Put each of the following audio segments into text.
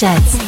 Sheds.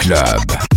Club.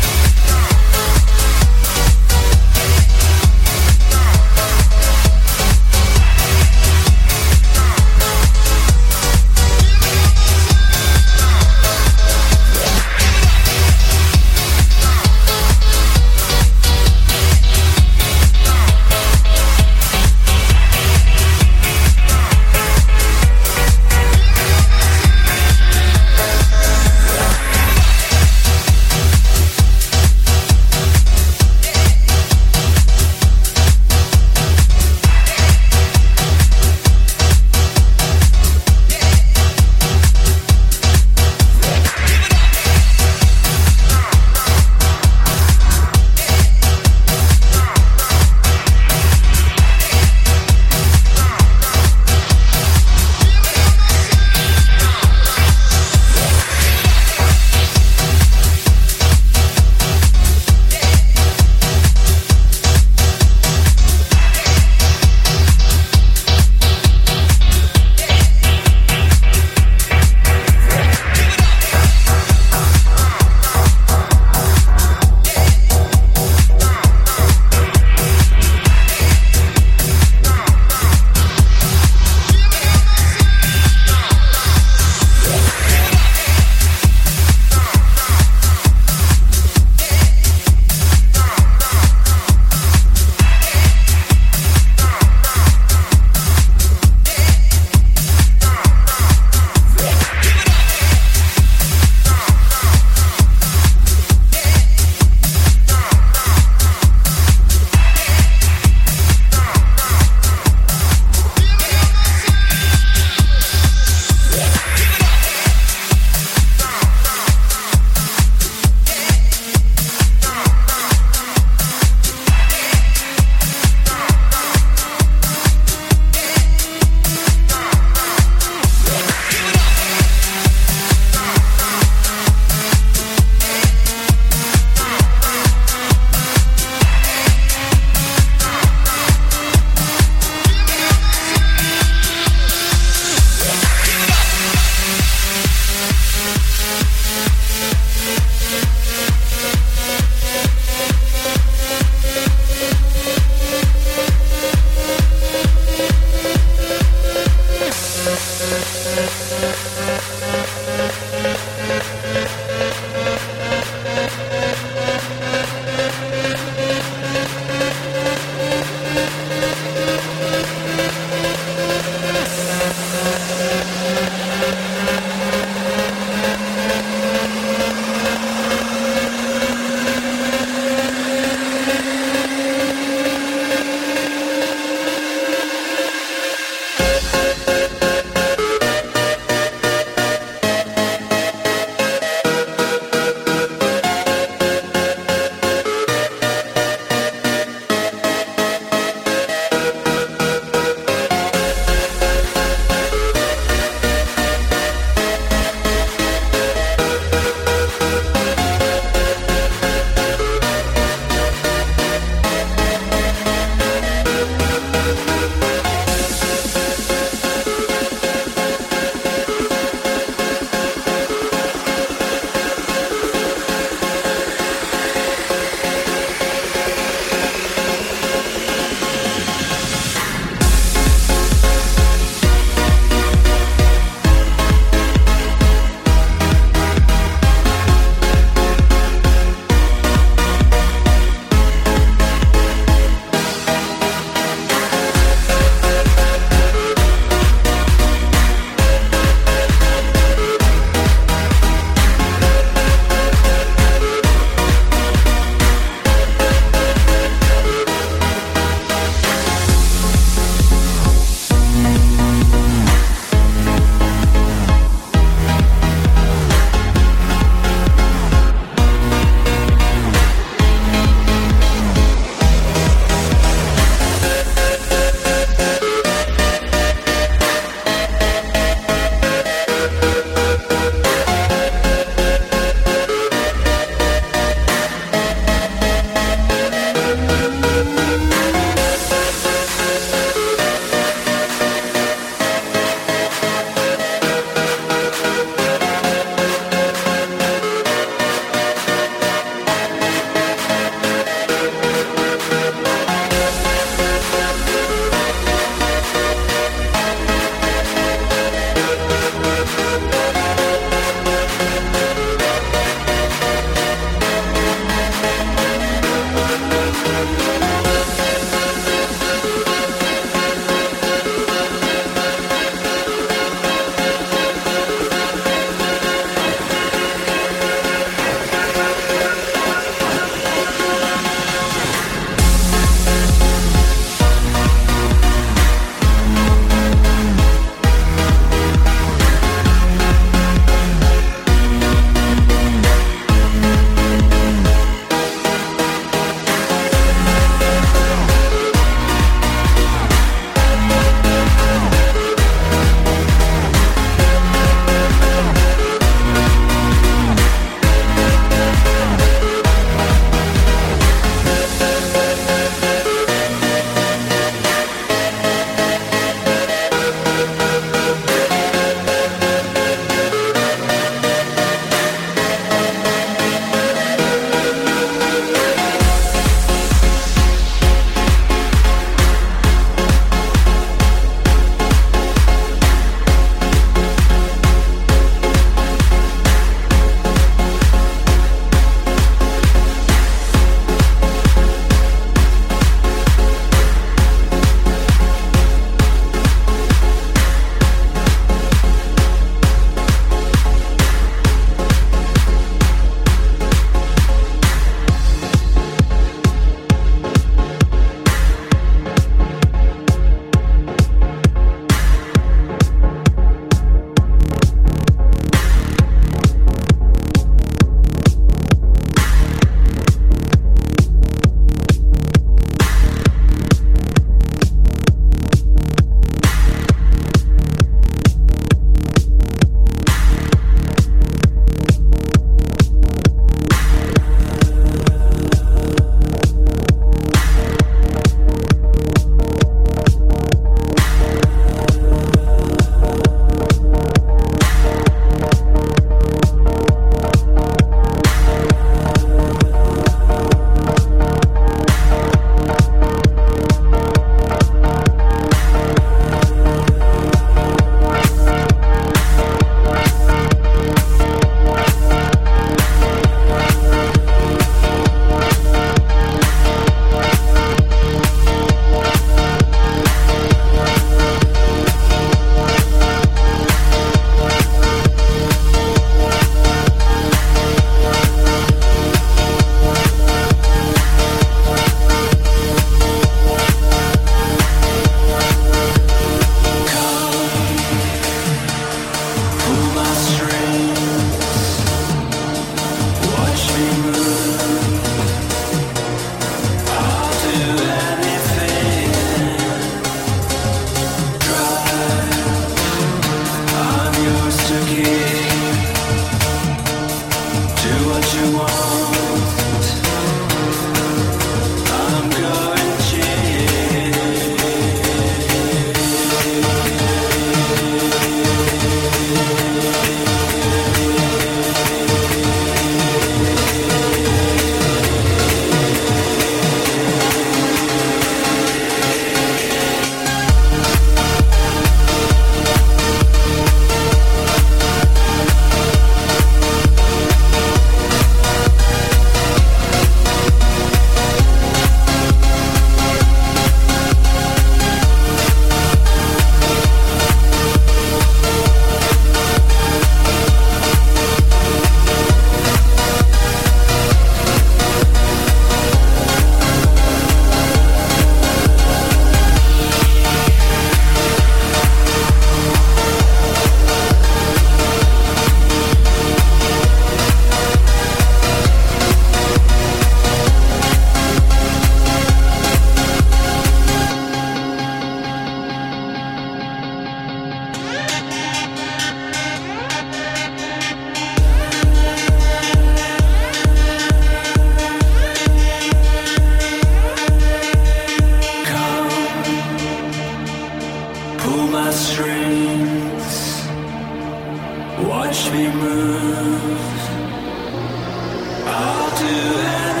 I'll do anything.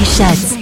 Sessions. There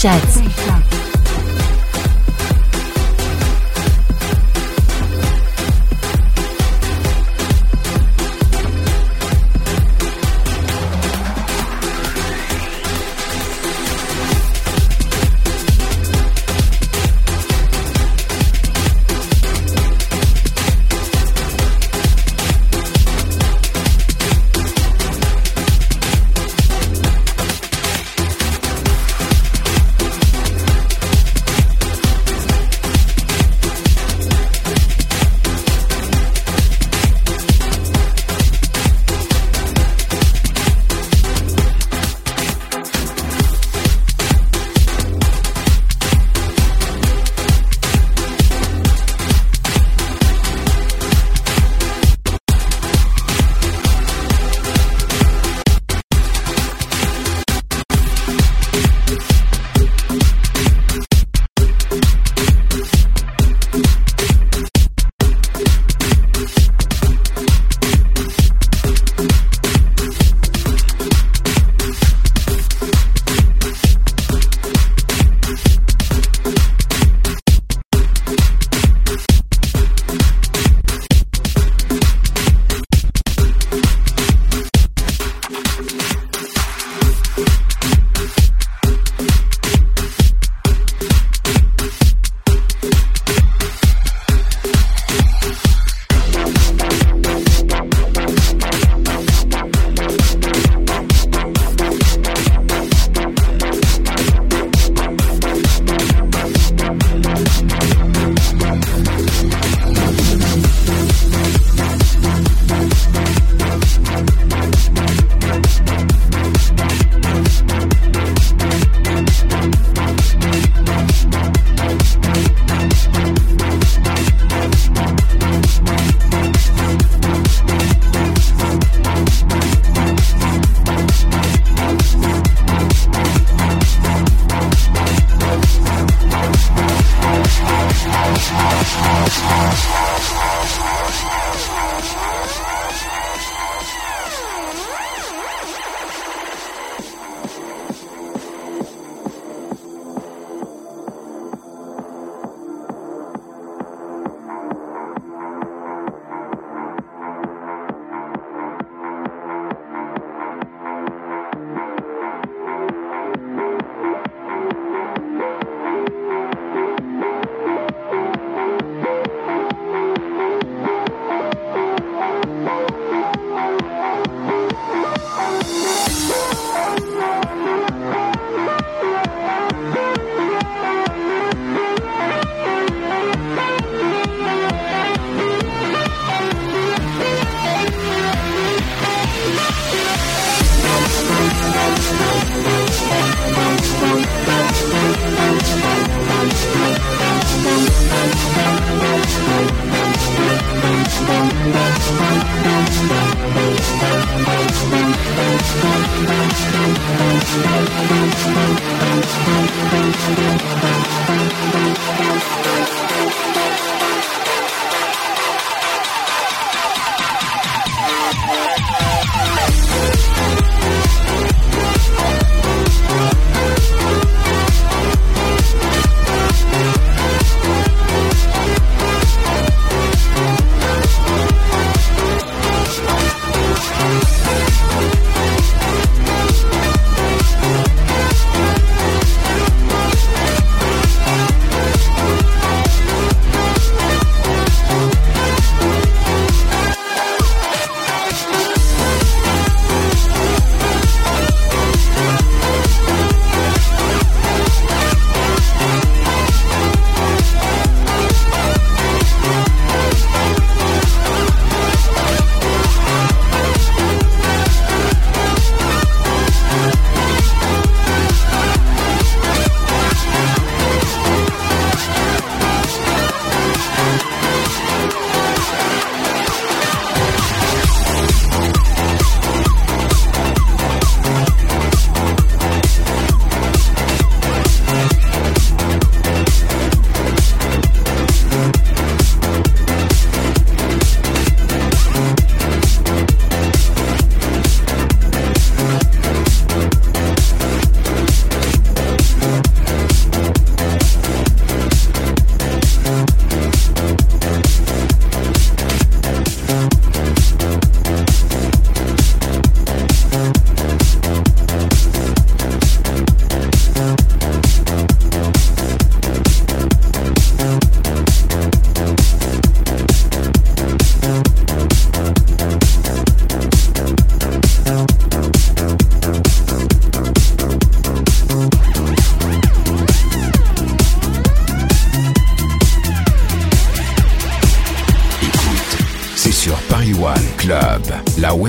Sets. Thank you.